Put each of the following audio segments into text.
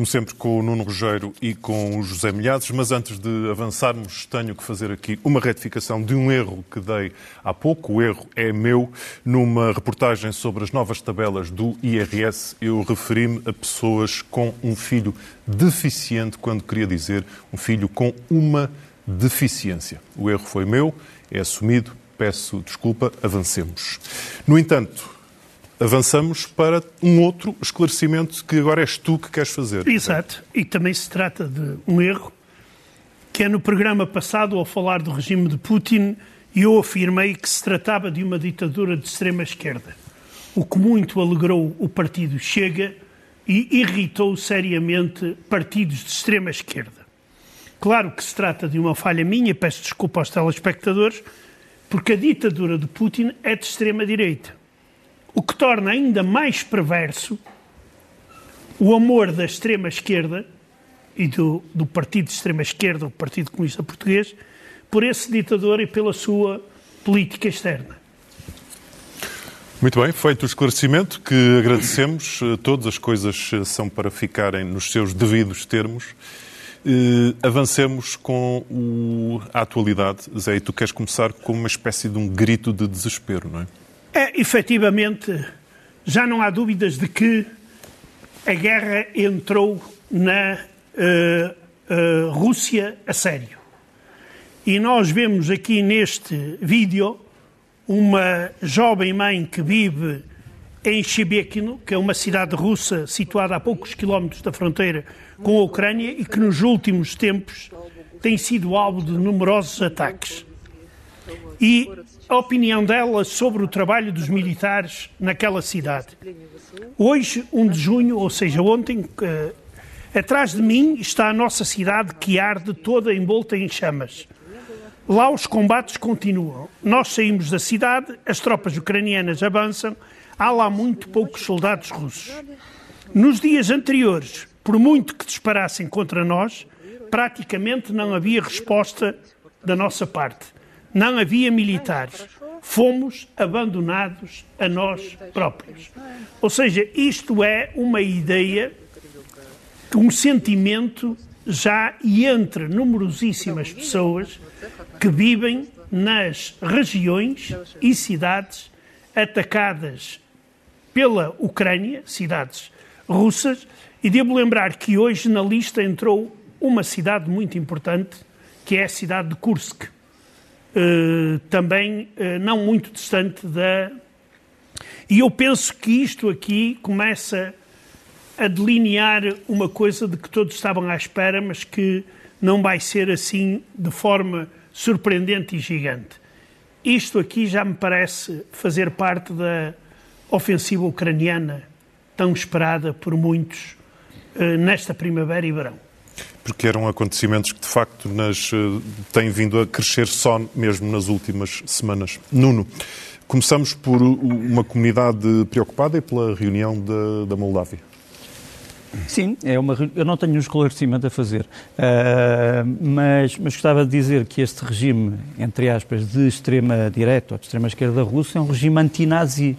como sempre, com o Nuno Rogério e com o José Milhazes, mas antes de avançarmos, tenho que fazer aqui uma retificação de um erro que dei há pouco. O erro é meu. Numa reportagem sobre as novas tabelas do IRS, eu referi-me a pessoas com um filho deficiente, quando queria dizer um filho com uma deficiência. O erro foi meu, é assumido, peço desculpa, avancemos. No entanto, avançamos para um outro esclarecimento que agora és tu que queres fazer. Exato. E também se trata de um erro que é no programa passado, ao falar do regime de Putin, eu afirmei que se tratava de uma ditadura de extrema esquerda, o que muito alegrou o partido Chega e irritou seriamente partidos de extrema esquerda. Claro que se trata de uma falha minha, peço desculpa aos telespectadores, porque a ditadura de Putin é de extrema direita o que torna ainda mais perverso o amor da extrema-esquerda e do, do partido de extrema-esquerda, o Partido Comunista Português, por esse ditador e pela sua política externa. Muito bem, feito o esclarecimento, que agradecemos. Todas as coisas são para ficarem nos seus devidos termos. Uh, avancemos com o, a atualidade. Zé, e tu queres começar com uma espécie de um grito de desespero, não é? É, efetivamente, já não há dúvidas de que a guerra entrou na uh, uh, Rússia a sério. E nós vemos aqui neste vídeo uma jovem mãe que vive em Shebekino, que é uma cidade russa situada a poucos quilómetros da fronteira com a Ucrânia e que nos últimos tempos tem sido alvo de numerosos ataques. E a opinião dela sobre o trabalho dos militares naquela cidade. Hoje, 1 de junho, ou seja, ontem, uh, atrás de mim está a nossa cidade que arde toda envolta em chamas. Lá os combates continuam. Nós saímos da cidade, as tropas ucranianas avançam, há lá muito poucos soldados russos. Nos dias anteriores, por muito que disparassem contra nós, praticamente não havia resposta da nossa parte não havia militares. Fomos abandonados a nós próprios. Ou seja, isto é uma ideia, um sentimento já entre numerosíssimas pessoas que vivem nas regiões e cidades atacadas pela Ucrânia, cidades russas, e devo lembrar que hoje na lista entrou uma cidade muito importante, que é a cidade de Kursk. Eh, também uh, não muito distante da. E eu penso que isto aqui começa a delinear uma coisa de que todos estavam à espera, mas que não vai ser assim de forma surpreendente e gigante. Isto aqui já me parece fazer parte da ofensiva ucraniana tão esperada por muitos uh, nesta primavera e verão porque eram acontecimentos que de facto nas, eh, têm vindo a crescer só mesmo nas últimas semanas. Nuno, começamos por uma comunidade preocupada e pela reunião da, da Moldávia. Sim, é uma, eu não tenho um esclarecimento a fazer, uh, mas, mas gostava de dizer que este regime, entre aspas, de extrema-direita ou de extrema-esquerda russa é um regime antinazi,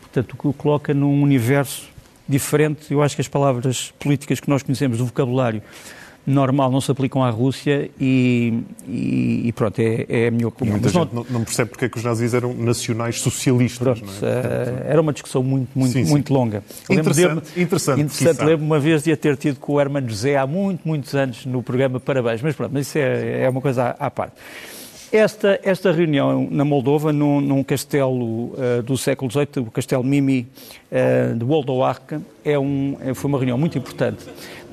portanto, que o coloca num universo diferente. Eu acho que as palavras políticas que nós conhecemos do vocabulário normal não se aplicam à Rússia e, e, e pronto, é, é, a minha opinião. Muita gente não, não, percebe porque é que os nazis eram nacionais socialistas. Pronto, é? uh, era uma discussão muito, muito, sim, muito sim. longa. Interessante, de, interessante. Interessante, lembro uma vez de a ter tido com o Hermano José há muito, muitos anos no programa Parabéns, mas pronto, mas isso é, é uma coisa à, à parte. Esta, esta reunião na Moldova, num, num castelo uh, do século XVIII, o castelo Mimi uh, de Woldowarka, é um, foi uma reunião muito importante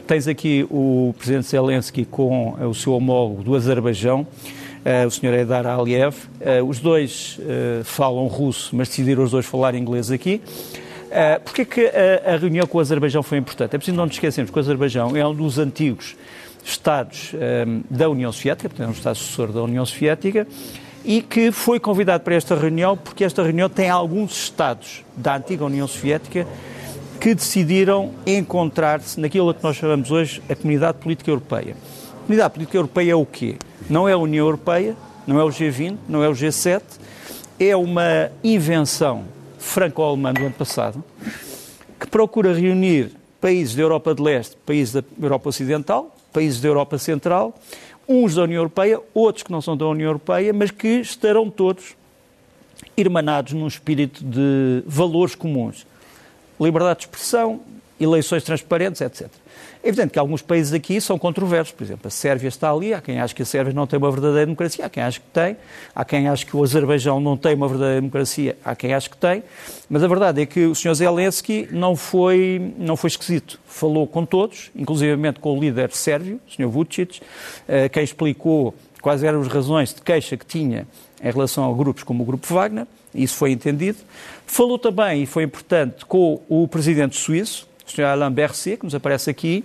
Tens aqui o presidente Zelensky com o seu homólogo do Azerbaijão, uh, o Sr. Edar Aliyev. Uh, os dois uh, falam russo, mas decidiram os dois falar inglês aqui. Uh, Porquê que a, a, reunião com o Azerbaijão foi importante? É preciso não nos esquecermos que o Azerbaijão é um dos antigos Estados da União Soviética, portanto é um Estado sucessor da União Soviética, e que foi convidado para esta reunião porque esta reunião tem alguns Estados da antiga União Soviética que decidiram encontrar-se naquilo que nós chamamos hoje a Comunidade Política Europeia. A Comunidade Política Europeia é o quê? Não é a União Europeia, não é o G20, não é o G7, é uma invenção franco-alemã do ano passado que procura reunir países da Europa de Leste, países da Europa Ocidental, países da Europa Central, uns da União Europeia, outros que não são da União Europeia, mas que estarão todos irmanados num espírito de valores comuns. Liberdade de expressão, eleições transparentes, etc. É evidente que alguns países aqui são controversos. Por exemplo, a Sérvia está ali. Há quem ache que a Sérvia não tem uma verdadeira democracia, há quem ache que tem. Há quem ache que o Azerbaijão não tem uma verdadeira democracia, há quem ache que tem. Mas a verdade é que o Sr. Zelensky não foi, não foi esquisito. Falou com todos, inclusivamente com o líder sérvio, o Sr. Vucic, eh, quem explicou quais eram as razões de queixa que tinha em relação a grupos como o Grupo Wagner. Isso foi entendido. Falou também, e foi importante, com o presidente suíço, o Sr. Alain Berset, que nos aparece aqui.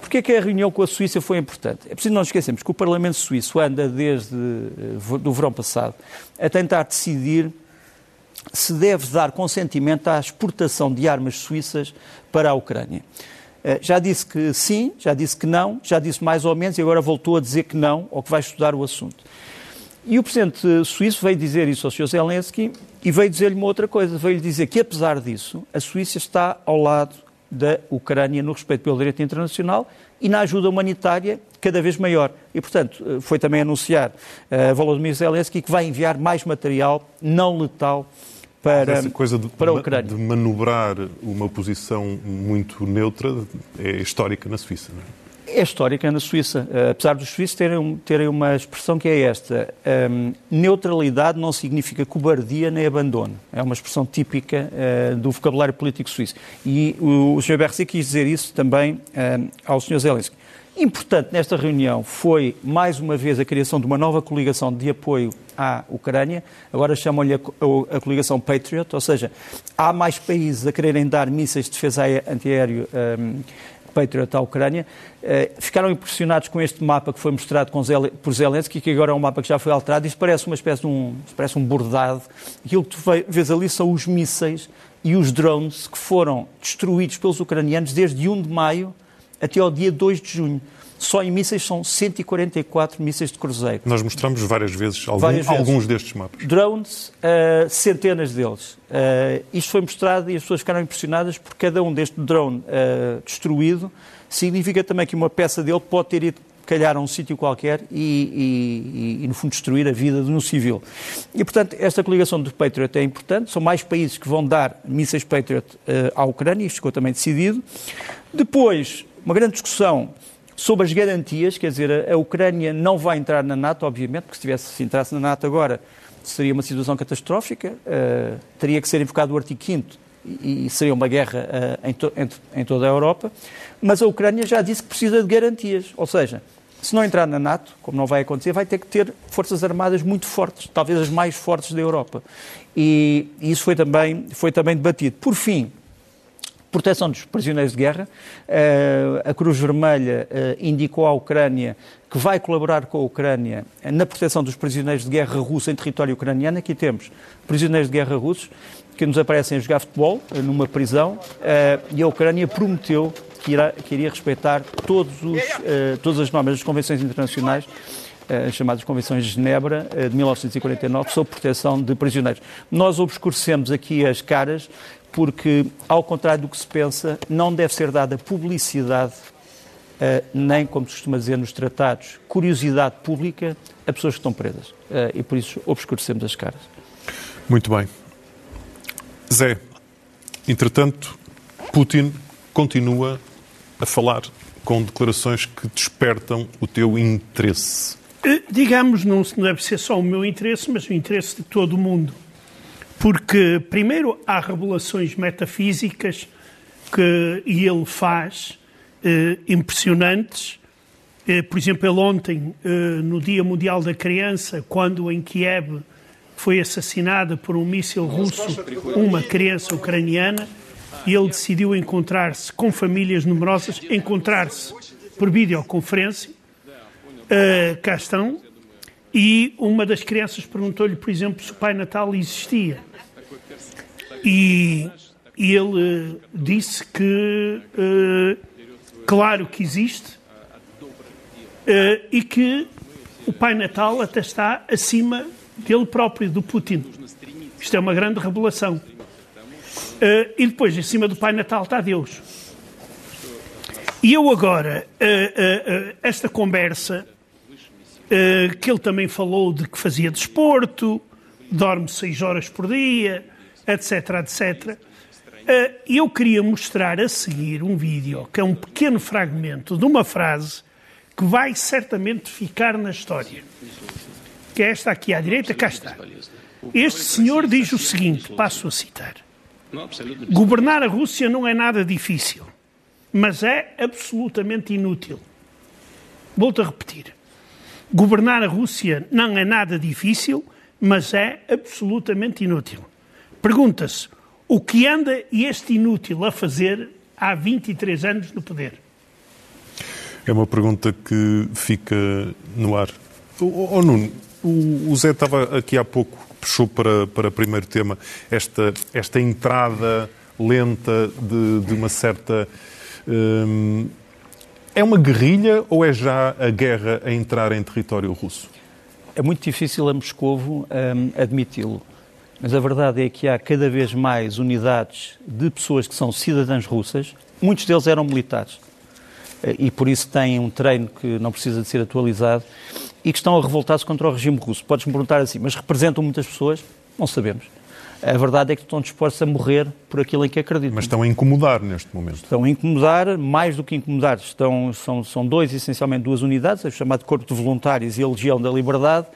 Porquê é que a reunião com a Suíça foi importante? É preciso não esquecermos que o Parlamento Suíço anda desde eh, verão passado a tentar decidir se deve dar consentimento à exportação de armas suíças para a Ucrânia. Eh, já disse que sim, já disse que não, já disse mais ou menos e agora voltou a dizer que não, ou que vai estudar o assunto. E o presidente suíço veio dizer isso ao Sr. Zelensky e veio dizer-lhe uma outra coisa. Veio-lhe dizer que, apesar disso, a Suíça está ao lado da Ucrânia no respeito pelo direito internacional e na ajuda humanitária cada vez maior. E, portanto, eh, foi também anunciar uh, Volodymyr Zelensky que vai enviar mais material não letal para, Essa coisa de, para a Ucrânia. de manobrar uma posição muito neutra é histórica na Suíça, não é? é histórica na Suíça, uh, apesar dos suíços terem, terem uma expressão que é esta: um, neutralidade não significa cobardia nem abandono. É uma expressão típica uh, do vocabulário político suíço. E o, o Sr. Bercy quis dizer isso também uh, ao Sr. Zelensky. Importante nesta reunião foi, mais uma vez, a criação de uma nova coligação de apoio à Ucrânia. Agora chamam-lhe a, a, a, coligação Patriot, ou seja, há mais países a quererem dar mísseis de defesa antiaéreo um, Patriot à Ucrânia, eh, ficaram impressionados com este mapa que foi mostrado por Zelensky, que agora é um mapa que já foi alterado. Isto parece uma espécie de um, parece um bordado. Aquilo que tu vês ali são os mísseis e os drones que foram destruídos pelos ucranianos desde 1 de maio até ao dia 2 de junho. Só em mísseis são 144 mísseis de cruzeiro. Nós mostramos várias vezes, algum, várias vezes. alguns destes mapas. Drones, uh, centenas deles. Uh, isto foi mostrado e as pessoas ficaram impressionadas por cada um deste drone uh, destruído. Significa também que uma peça dele pode ter ido calhar a um sítio qualquer e, e, e, no fundo, destruir a vida de um civil. E, portanto, esta coligação do Patriot é importante. São mais países que vão dar mísseis Patriot à Ucrânia, isto ficou também decidido. Depois, uma grande discussão sobre as garantias, quer dizer, a, Ucrânia não vai entrar na NATO, obviamente, porque se, tivesse, se entrasse na NATO agora seria uma situação catastrófica, uh, teria que ser invocado o artigo 5 e, e seria uma guerra uh, em, to, em, toda a Europa, mas a Ucrânia já disse que precisa de garantias, ou seja, se não entrar na NATO, como não vai acontecer, vai ter que ter forças armadas muito fortes, talvez as mais fortes da Europa. E, e isso foi também, foi também debatido. Por fim, proteção dos prisioneiros de guerra. Eh, a Cruz Vermelha eh, indicou à Ucrânia que vai colaborar com a Ucrânia na proteção dos prisioneiros de guerra russos em território ucraniano. Aqui temos prisioneiros de guerra russos que nos aparecem a jogar futebol eh, numa prisão e a Ucrânia prometeu que, irá, que iria respeitar todos os, todas as normas das convenções internacionais as chamadas Convenções de Genebra de 1949 sobre proteção de prisioneiros. Nós obscurecemos aqui as caras porque, ao contrário do que se pensa, não deve ser dada publicidade, uh, nem, como se costuma dizer nos tratados, curiosidade pública a pessoas que estão presas. E por isso obscurecemos as caras. Muito bem. Zé, entretanto, Putin continua a falar com declarações que despertam o teu interesse. Eh, digamos, não deve ser só o meu interesse, mas o interesse de todo o mundo. Porque, primeiro, há revelações metafísicas que ele faz eh, impressionantes. Eh, por exemplo, ele ontem, eh, no Dia Mundial da Criança, quando em Kiev foi assassinada por um míssil russo uma criança ucraniana, ele decidiu encontrar-se com famílias numerosas, encontrar-se por videoconferência. Uh, cá estão. E uma das crianças perguntou-lhe, por exemplo, se o Pai Natal existia. E, ele disse que, uh, claro que existe, uh, e que o Pai Natal até está acima dele próprio, do Putin. Isto é uma grande revelação. Uh, e depois, em cima do Pai Natal está Deus. E eu agora, esta conversa, que ele também falou de que fazia desporto, dorme seis horas por dia, etc, etc. Eu queria mostrar a seguir um vídeo, que é um pequeno fragmento de uma frase que vai certamente ficar na história. Que é esta aqui à direita, cá está. Este senhor diz o seguinte, passo a citar. Governar a Rússia não é nada difícil, mas é absolutamente inútil. Volto a repetir. Governar a Rússia não é nada difícil, mas é absolutamente inútil. Pergunta-se, o que anda este inútil a fazer há 23 anos no poder? É uma pergunta que fica no ar. Oh, Nuno, o, Zé estava aqui há pouco, puxou para, para primeiro tema, esta, esta entrada lenta de, de uma certa. Hum, é uma guerrilha ou é já a guerra a entrar em território russo? É muito difícil a Moscovo hum, admiti-lo. Mas a verdade é que há cada vez mais unidades de pessoas que são cidadãs russas, muitos deles eram militares, e por isso têm um treino que não precisa de ser atualizado e que estão a revoltar-se contra o regime russo. Podes-me perguntar assim, mas representam muitas pessoas? Não sabemos. A verdade é que estão dispostos a morrer por aquilo em que acreditam. Mas estão a incomodar neste momento. Estão a incomodar, mais do que incomodar. Estão, são, são dois, essencialmente duas unidades, o chamado Corpo de Voluntários e a Legião da Liberdade.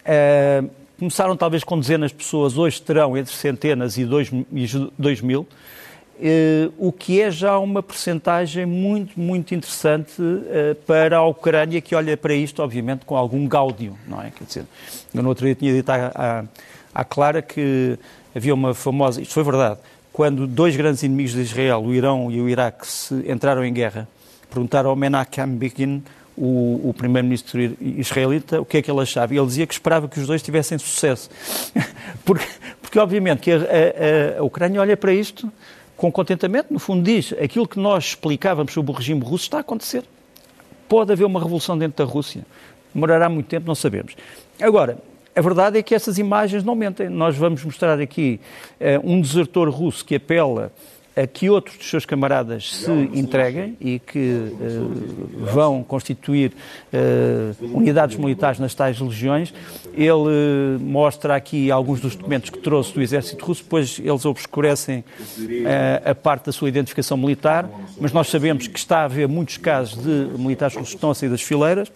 Uh, começaram talvez com dezenas de pessoas, hoje terão entre centenas e dois, e dois mil. Uh, o que é já uma percentagem muito, muito interessante uh, para a Ucrânia, que olha para isto, obviamente, com algum gáudio, não é? Quer dizer, eu no outro dia tinha dito à, à, à Clara que havia uma famosa, isto foi verdade, quando dois grandes inimigos de Israel, o Irão e o Iraque, se entraram em guerra, perguntaram ao Menachem Begin, o, o primeiro-ministro israelita, o que é que ele achava. E ele dizia que esperava que os dois tivessem sucesso. porque, porque, obviamente, que a, a, a Ucrânia olha para isto com contentamento, no fundo diz, aquilo que nós explicávamos sobre o regime russo está a acontecer. Pode haver uma revolução dentro da Rússia. Demorará muito tempo, não sabemos. Agora, a verdade é que essas imagens não mentem. Nós vamos mostrar aqui uh, um desertor russo que apela a que outros dos seus camaradas se entreguem e que uh, vão constituir uh, unidades militares nas tais legiões. Ele uh, mostra aqui alguns dos documentos que trouxe do exército russo, depois eles obscurecem a parte da sua identificação militar, mas nós sabemos que está a haver muitos casos de militares russos que estão a sair das fileiras.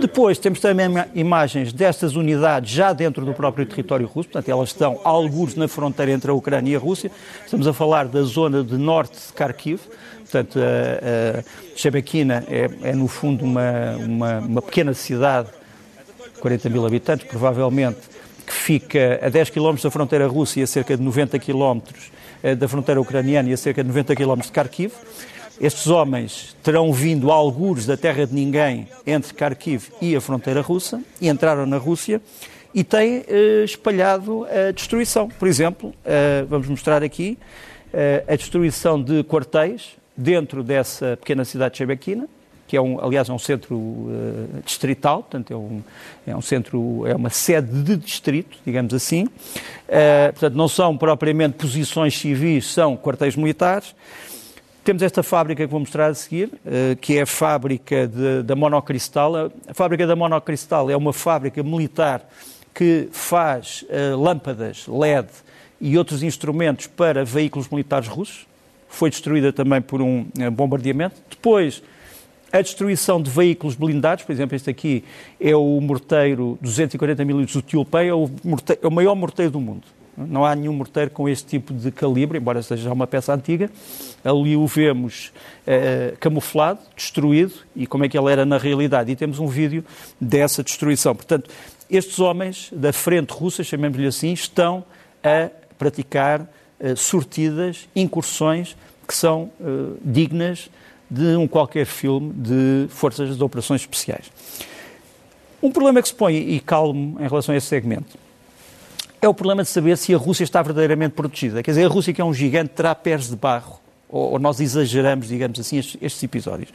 Depois temos também imagens destas unidades já dentro do próprio território russo, portanto elas estão alguns na fronteira entre a Ucrânia e a Rússia. Estamos a falar da zona de norte de Kharkiv, portanto a, a Shebekina é, é, no fundo uma, uma, uma pequena cidade, 40 mil habitantes provavelmente, que fica a 10 km da fronteira russa e a cerca de 90 km eh, da fronteira ucraniana e a cerca de 90 km de Kharkiv. Estes homens terão vindo a algures da terra de ninguém entre Kharkiv e a fronteira russa e entraram na Rússia e têm eh, espalhado a destruição. Por exemplo, eh, vamos mostrar aqui a destruição de quartéis dentro dessa pequena cidade de Shebequina, que é um, aliás é um centro uh, distrital, portanto é um, é um centro, é uma sede de distrito, digamos assim. Uh, portanto, não são propriamente posições civis, são quartéis militares. Temos esta fábrica que vou mostrar a seguir, eh, que é a fábrica de, da Monocristal. A fábrica da Monocristal é uma fábrica militar que faz uh, lâmpadas LED e outros instrumentos para veículos militares russos. Foi destruída também por um uh, bombardeamento. Depois, a destruição de veículos blindados, por exemplo, este aqui é o morteiro 240 mm do Tiulpei, é o, é o maior morteiro do mundo. Não há nenhum morteiro com este tipo de calibre, embora seja uma peça antiga. Ali o vemos eh, camuflado, destruído, e como é que ele era na realidade. E temos um vídeo dessa destruição. Portanto, estes homens da frente russa, chamemos-lhe assim, estão a praticar eh, sortidas, incursões que são eh, dignas de um qualquer filme de forças de operações especiais. Um problema que se põe, e calmo em relação a esse segmento, é o problema de saber se a Rússia está verdadeiramente protegida. Quer dizer, a Rússia, que é um gigante, terá pés de barro. Ou, ou nós exageramos, digamos assim, estes, estes, episódios.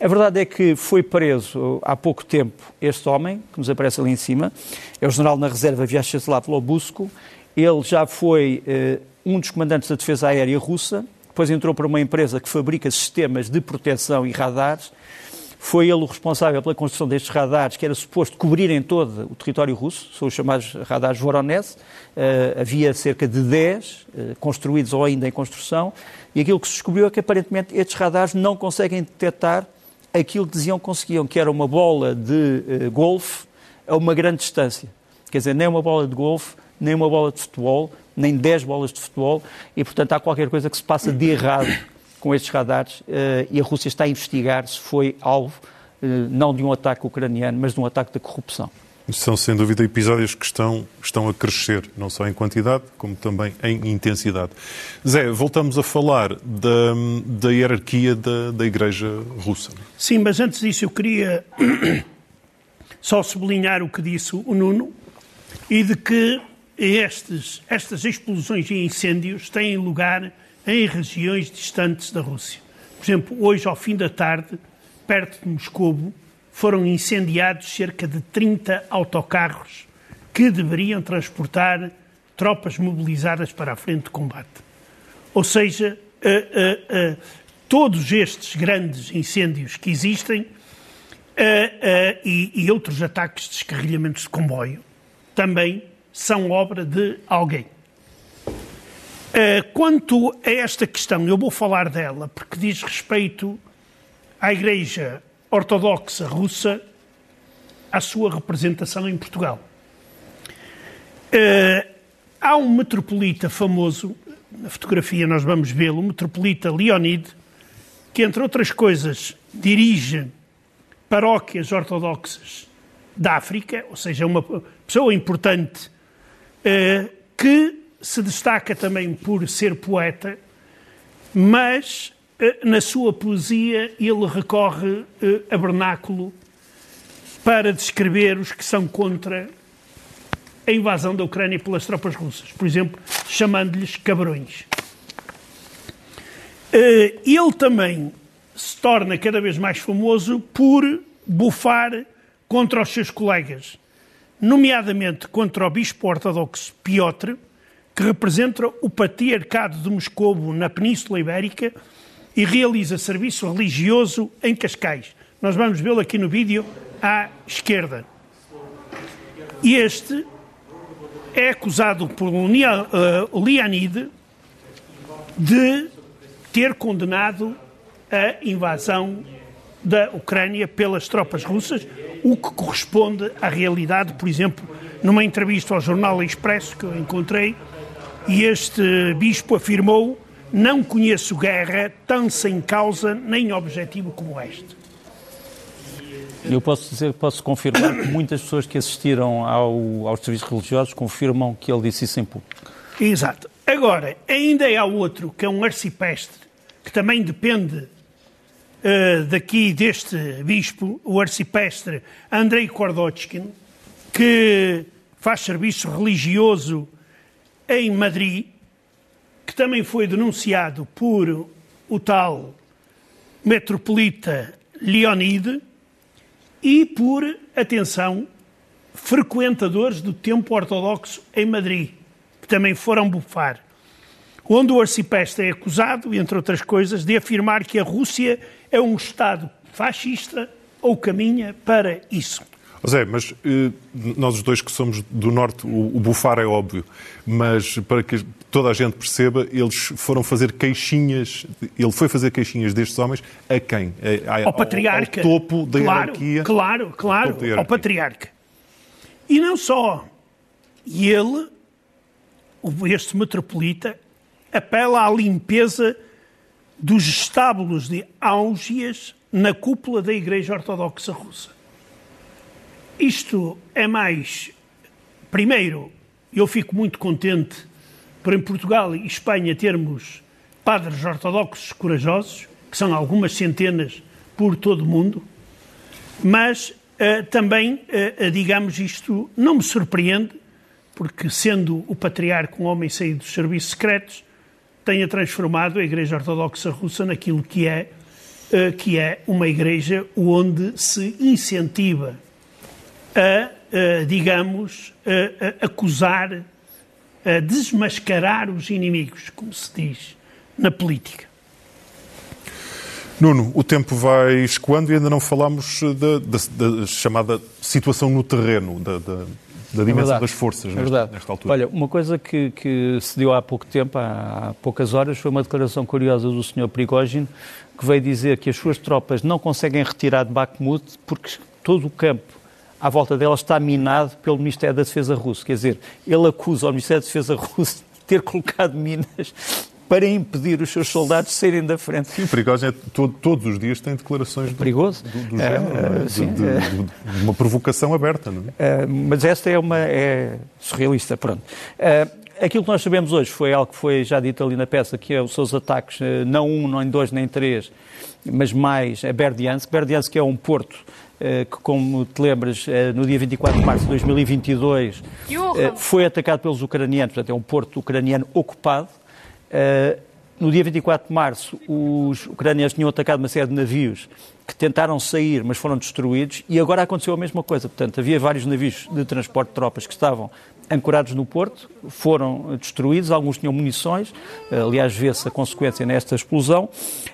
A verdade é que foi preso há pouco tempo este homem, que nos aparece ali em cima, é o general na reserva Vyacheslav Lobusko. Ele já foi eh, um dos comandantes da defesa aérea russa, depois entrou para uma empresa que fabrica sistemas de proteção e radares. Foi ele o responsável pela construção destes radares, que era suposto cobrirem todo o território russo, são os chamados radares Voronezh. Uh, havia cerca de 10 uh, construídos ou ainda em construção, e aquilo que se descobriu é que aparentemente estes radares não conseguem detectar aquilo que diziam que conseguiam, que era uma bola de uh, golfe a uma grande distância. Quer dizer, nem uma bola de golfe, nem uma bola de futebol, nem 10 bolas de futebol, e portanto há qualquer coisa que se passa de errado com estes radares uh, e a Rússia está a investigar se foi alvo uh, não de um ataque ucraniano, mas de um ataque da corrupção. São, sem dúvida, episódios que estão, estão a crescer, não só em quantidade, como também em intensidade. Zé, voltamos a falar da, da hierarquia da, da Igreja Russa. Sim, mas antes disso eu queria só sublinhar o que disse o Nuno e de que estes, estas explosões e incêndios têm lugar em regiões distantes da Rússia. Por exemplo, hoje, ao fim da tarde, perto de Moscovo, foram incendiados cerca de 30 autocarros que deveriam transportar tropas mobilizadas para a frente de combate. Ou seja, uh, uh, uh, todos estes grandes incêndios que existem e, e outros ataques de descarrilhamentos de comboio também são obra de alguém. Quanto a esta questão, eu vou falar dela porque diz respeito à Igreja ortodoxa russa à sua representação em Portugal. Uh, há um metropolita famoso, na fotografia nós vamos vê-lo, o metropolita Leonid, que, entre outras coisas, dirige paróquias ortodoxas da África, ou seja, uma pessoa importante uh, que se destaca também por ser poeta, mas eh, na sua poesia, ele recorre eh, a vernáculo para descrever os que são contra a invasão da Ucrânia pelas tropas russas. Por exemplo, chamando-lhes cabrões. Eh, ele também se torna cada vez mais famoso por bufar contra os seus colegas, nomeadamente contra o bispo ortodoxo Piotr, que representa o patriarcado de Moscovo na Península Ibérica e realiza serviço religioso em Cascais. Nós vamos vê-lo aqui no vídeo à esquerda. Este é acusado por Leonid de ter condenado a invasão da Ucrânia pelas tropas russas, o que corresponde à realidade, por exemplo, numa entrevista ao jornal Expresso que eu encontrei, e este bispo afirmou não conheço guerra tão sem causa nem objetivo como este. Eu posso dizer, posso confirmar que muitas pessoas que assistiram ao, aos serviços religiosos confirmam que ele disse isso em público. Exato. Agora, ainda há outro, que é um arcipestre, que também depende uh, daqui deste bispo, o arcipestre Andrei Kordochkin, que faz serviço religioso em Madrid que também foi denunciado por o tal metropolita Leonide e por, atenção, frequentadores do templo ortodoxo em Madrid, que também foram bufar, onde o arcipestre é acusado, entre outras coisas, de afirmar que a Rússia é um Estado fascista ou caminha para isso. José, mas eh, nós os dois que somos do Norte, o, o, bufar é óbvio, mas para que toda a gente perceba, eles foram fazer queixinhas, ele foi fazer queixinhas destes homens a quem? A, ao patriarca. Ao topo da claro, hierarquia. Claro, claro, ao patriarca. E não só. E ele, este metropolita, apela à limpeza dos estábulos de Áugias na cúpula da Igreja Ortodoxa Russa. Isto é mais. Primeiro, eu fico muito contente por em Portugal e Espanha termos padres ortodoxos corajosos, que são algumas centenas por todo o mundo, mas uh, também, uh, digamos, isto não me surpreende, porque sendo o patriarca um homem saído dos serviços secretos, tenha transformado a Igreja Ortodoxa Russa naquilo que é, uh, que é uma igreja onde se incentiva a, a digamos, a, a acusar, a desmascarar os inimigos, como se diz na política. Nuno, o tempo vai escoando e ainda não falámos da, da, da chamada situação no terreno, da, da, da dimensão é das forças é nesta, nesta, altura. Olha, uma coisa que, que, se deu há pouco tempo, há poucas horas, foi uma declaração curiosa do Sr. Prigogine, que veio dizer que as suas tropas não conseguem retirar de Bakhmut porque todo o campo à volta dela está minado pelo Ministério da Defesa russo. Quer dizer, ele acusa o Ministério da Defesa russo de ter colocado minas para impedir os seus soldados de saírem da frente. Sim, perigoso é todo, todos os dias tem declarações do, perigoso. do, do género, uh, de, de, de, de, uma provocação aberta. Não é? Uh, mas esta é uma é surrealista, pronto. Uh, aquilo que nós sabemos hoje foi algo que foi já dito ali na peça, que é os seus ataques, não um, nem dois, nem três, mas mais a Berdiansk. Berdiansk que é um porto que, como te lembras, no dia 24 de março de 2022 foi atacado pelos ucranianos, portanto é um porto ucraniano ocupado, no dia 24 de março, os ucranianos tinham atacado uma série de navios que tentaram sair, mas foram destruídos, e agora aconteceu a mesma coisa. Portanto, havia vários navios de transporte de tropas que estavam ancorados no porto, foram destruídos, alguns tinham munições, aliás, vê-se a consequência nesta explosão,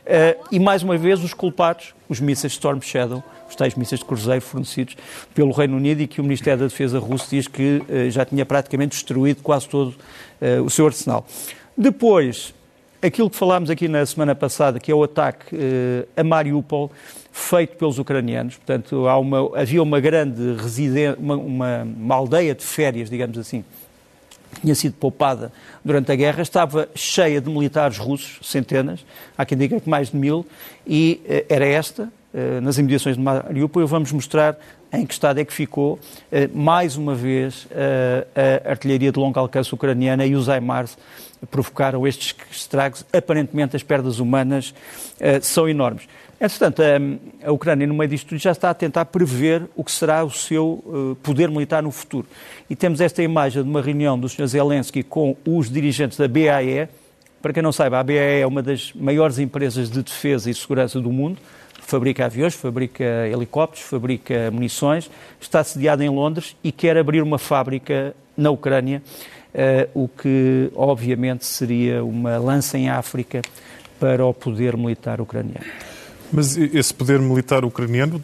eh, e mais uma vez os culpados, os mísseis Storm Shadow, os tais mísseis de cruzeiro fornecidos pelo Reino Unido e que o Ministério da Defesa russo diz que eh, já tinha praticamente destruído quase todo o seu arsenal. Depois, aquilo que falámos aqui na semana passada, que é o ataque uh, a Mariupol, feito pelos ucranianos. Portanto, uma, havia uma grande residência, uma, uma, uma, aldeia de férias, digamos assim, que tinha sido poupada durante a guerra, estava cheia de militares russos, centenas, há quem diga que mais de mil, e uh, era esta, nas imediações de Mariupol, vamos mostrar em que estado é que ficou, mais uma vez, a artilharia de longo alcance ucraniana e os HIMARS provocaram estes estragos. Aparentemente, as perdas humanas são enormes. Entretanto, a, Ucrânia, no meio disto tudo, já está a tentar prever o que será o seu poder militar no futuro. E temos esta imagem de uma reunião do Sr. Zelensky com os dirigentes da BAE. Para quem não saiba, a BAE é uma das maiores empresas de defesa e segurança do mundo. Fabrica aviões, fabrica helicópteros, fabrica munições. Está sediada em Londres e quer abrir uma fábrica na Ucrânia uh, o que obviamente seria uma lança em África para o poder militar ucraniano. Mas esse poder militar ucraniano,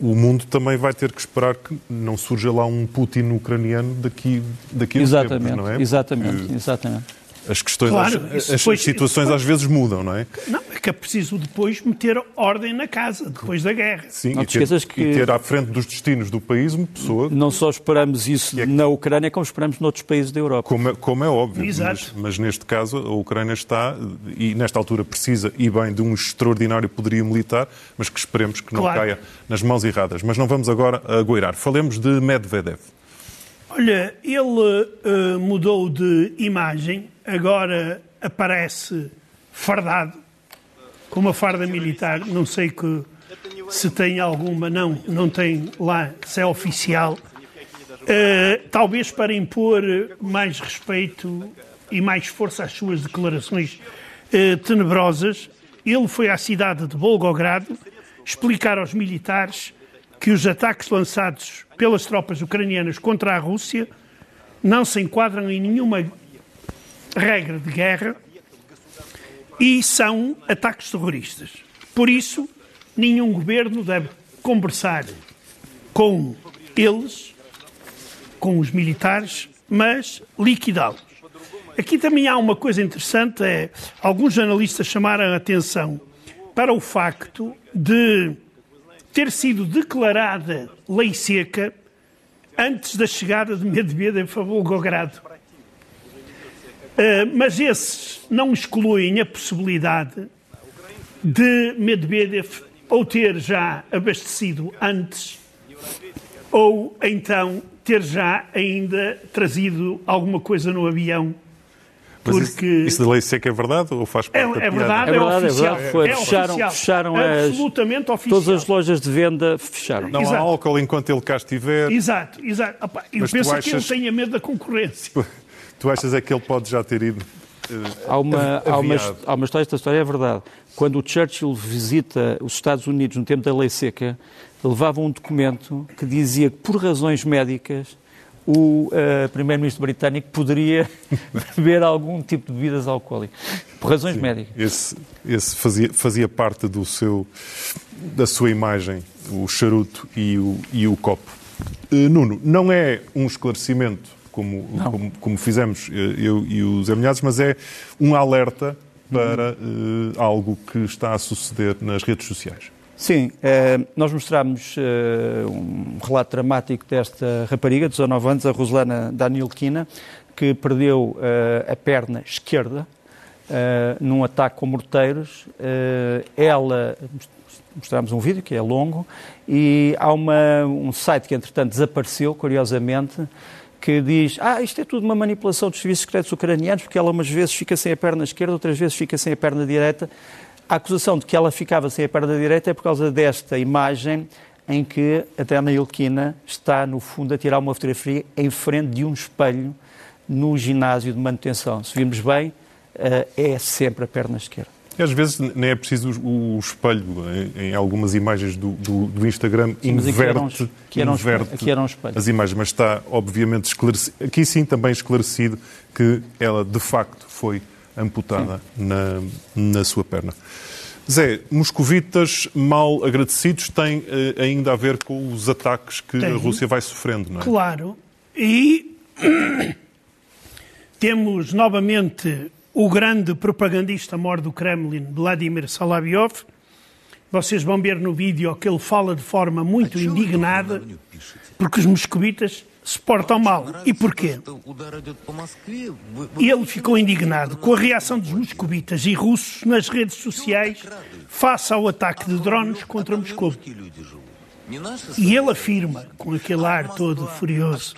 o mundo também vai ter que esperar que não surja lá um Putin ucraniano daqui, daqui a exatamente, tempos, não é? Exatamente, exatamente. As questões, claro, as, as depois, situações depois, às vezes mudam, não é? Não, é que é preciso depois meter ordem na casa, depois da guerra. Sim, não e, ter, que... e ter à frente dos destinos do país uma pessoa... Não só esperamos isso é... na Ucrânia, como esperamos noutros países da Europa. Como é, como é óbvio, Exato. Mas, mas, neste caso a Ucrânia está, e nesta altura precisa, e bem, de um extraordinário poderio militar, mas que esperemos que não claro. caia nas mãos erradas. Mas não vamos agora a goirar. Falemos de Medvedev. Olha, ele uh, mudou de imagem, agora aparece fardado, com uma farda militar, não sei que, se tem alguma, não, não tem lá, se é oficial, uh, talvez para impor mais respeito e mais força às suas declarações uh, tenebrosas, ele foi à cidade de Volgogrado explicar aos militares que os ataques lançados pelas tropas ucranianas contra a Rússia não se enquadram em nenhuma regra de guerra e são ataques terroristas. Por isso, nenhum governo deve conversar com eles, com os militares, mas liquidá-los. Aqui também há uma coisa interessante, é alguns jornalistas chamaram a atenção para o facto de ter sido declarada lei seca antes da chegada de Medvedev a Volgogrado. Uh, mas esses não excluem a possibilidade de Medvedev ou ter já abastecido antes ou então ter já ainda trazido alguma coisa no avião porque... Isso, isso, da lei seca é verdade ou faz parte é, da é verdade, é, verdade, é oficial. É verdade. É fecharam, oficial. fecharam Absolutamente as, oficial. Todas as lojas de venda fecharam. Não Exato. há álcool enquanto ele cá estiver. Exato, exato. Opa, eu penso achas... que ele tenha medo da concorrência. Tu achas é que ele pode já ter ido uh, há uma, há, uma, há uma história, esta história é verdade. Quando o Churchill visita os Estados Unidos no tempo da lei seca, levava um documento que dizia que, por razões médicas, o uh, primeiro-ministro britânico poderia beber algum tipo de bebidas alcoólicas, por razões Sim, médicas. Esse, esse fazia, fazia parte do seu, da sua imagem, o charuto e o, e o copo. Uh, Nuno, não é um esclarecimento, como, como, como, fizemos eu e os Amelhados, mas é um alerta para uh, algo que está a suceder nas redes sociais. Sim, eh, nós mostramos eh, um relato dramático desta rapariga de 19 anos, a Roselana Danilkina, que perdeu eh, a perna esquerda num ataque com morteiros. ela, mostramos um vídeo que é longo, e há uma, um site que entretanto desapareceu, curiosamente, que diz ah, isto é tudo uma manipulação dos serviços secretos ucranianos, porque ela umas vezes fica sem a perna esquerda, outras vezes fica sem a perna direita. A acusação de que ela ficava sem a perna direita é por causa desta imagem em que a Dana Ilkina está, no fundo, a tirar uma fotografia em frente de um espelho no ginásio de manutenção. Se vimos bem, eh, é sempre a perna esquerda. E às vezes nem é preciso o, espelho. Em, algumas imagens do, do, do Instagram sim, inverte, que eram, inverte que eram as imagens, mas está obviamente esclarecido. Aqui sim também esclarecido que ela de facto foi amputada na, na sua perna. Zé, moscovitas mal agradecidos têm eh, ainda a ver com os ataques que Tem. a Rússia vai sofrendo, não é? Claro. E temos novamente o grande propagandista mor do Kremlin, Vladimir Salavyov. Vocês vão ver no vídeo que ele fala de forma muito indignada porque os moscovitas se portam mal. E porquê? Ele ficou indignado com a reação dos moscovitas e russos nas redes sociais face ao ataque de drones contra Moscou. E ele afirma, com aquele ar todo furioso: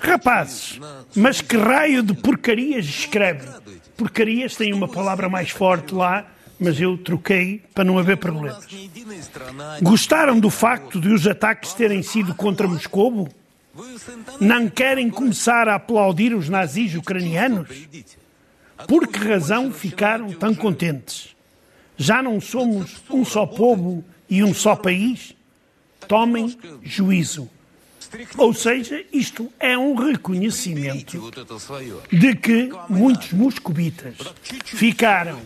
Rapazes, mas que raio de porcarias escreve? Porcarias tem uma palavra mais forte lá, mas eu troquei para não haver problemas. Gostaram do facto de os ataques terem sido contra Moscou? Não querem começar a aplaudir os nazis ucranianos? Por que razão ficaram tão contentes? Já não somos um só povo e um só país? Tomem juízo. Ou seja, isto é um reconhecimento de que muitos moscovitas ficaram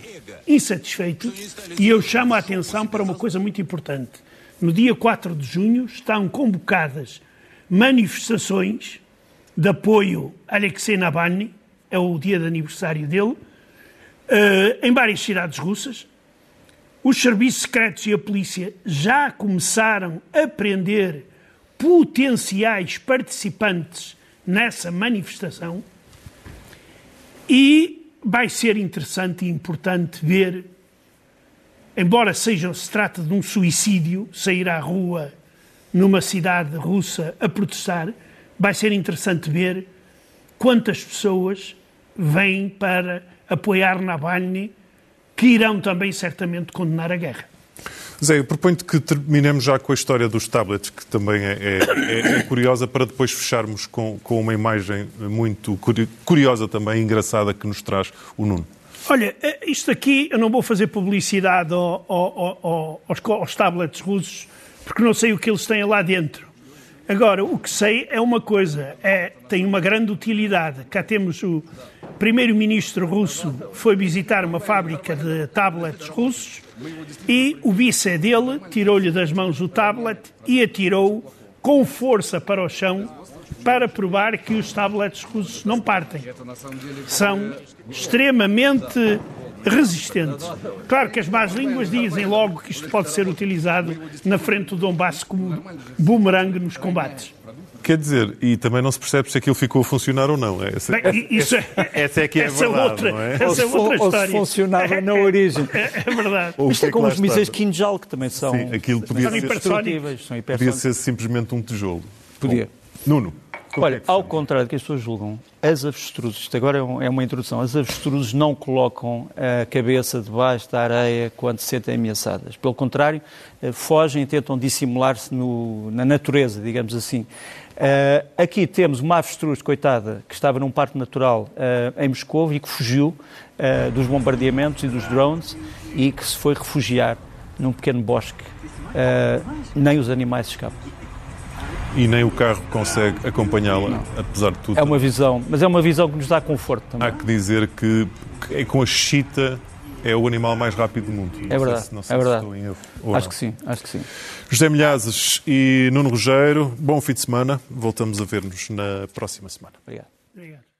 insatisfeitos e eu chamo a atenção para uma coisa muito importante. No dia 4 de junho estão convocadas manifestações de apoio a Alexei Navalny, é o dia de aniversário dele, eh, em várias cidades russas. Os serviços secretos e a polícia já começaram a prender potenciais participantes nessa manifestação e vai ser interessante e importante ver, embora seja se trata de um suicídio, sair à rua numa cidade russa a protestar, vai ser interessante ver quantas pessoas vêm para apoiar Navalny, que irão também certamente condenar a guerra. Zé, eu proponho que terminemos já com a história dos tablets, que também é, é, é curiosa, para depois fecharmos com, com, uma imagem muito curiosa também, engraçada, que nos traz o Nuno. Olha, eh, isto aqui, eu não vou fazer publicidade ao, ao, ao, aos, aos tablets russos, porque não sei o que eles têm lá dentro. Agora, o que sei é uma coisa, é, tem uma grande utilidade. Cá temos o primeiro-ministro russo foi visitar uma fábrica de tablets russos e o vice dele tirou-lhe das mãos o tablet e atirou com força para o chão para provar que os tablets russos não partem. São extremamente resistentes. Claro que as más línguas dizem logo que isto pode ser utilizado na frente do Donbass como boomerang nos combates. Quer dizer, e também não se percebe se aquilo ficou a funcionar ou não. Essa, Bem, isso é, essa é que é essa verdade, outra, não é? Essa é outra história. Ou se funcionava na origem. É, é verdade. Ou Isto é, é como os mísseis Kinjal, que também são, Sim, aquilo podia são, ser, hipersónicos. são Podia ser simplesmente um tijolo. Podia. Bom, Nuno. Olha, é ao contrário do que as pessoas julgam, as avestruzes, isto agora é, é uma introdução, as avestruzes não colocam a cabeça debaixo da areia quando se sentem ameaçadas. Pelo contrário, eh, fogem e tentam dissimular-se na natureza, digamos assim. Uh, aqui temos uma avestruz, coitada, que estava num parque natural uh, em Moscou e que fugiu uh, dos bombardeamentos e dos drones e que se foi refugiar num pequeno bosque. nem os animais escapam. E nem o carro consegue acompanhá-la, apesar de tudo. É uma visão, mas é uma visão que nos dá conforto também. Há que dizer que, que com a chita é o animal mais rápido do mundo. É verdade, não sei é se verdade. estou em erro. Acho que sim, acho que sim. José Milhazes e Nuno Rogério, bom fim de semana. Voltamos a ver-nos na próxima semana. Obrigado. Obrigado.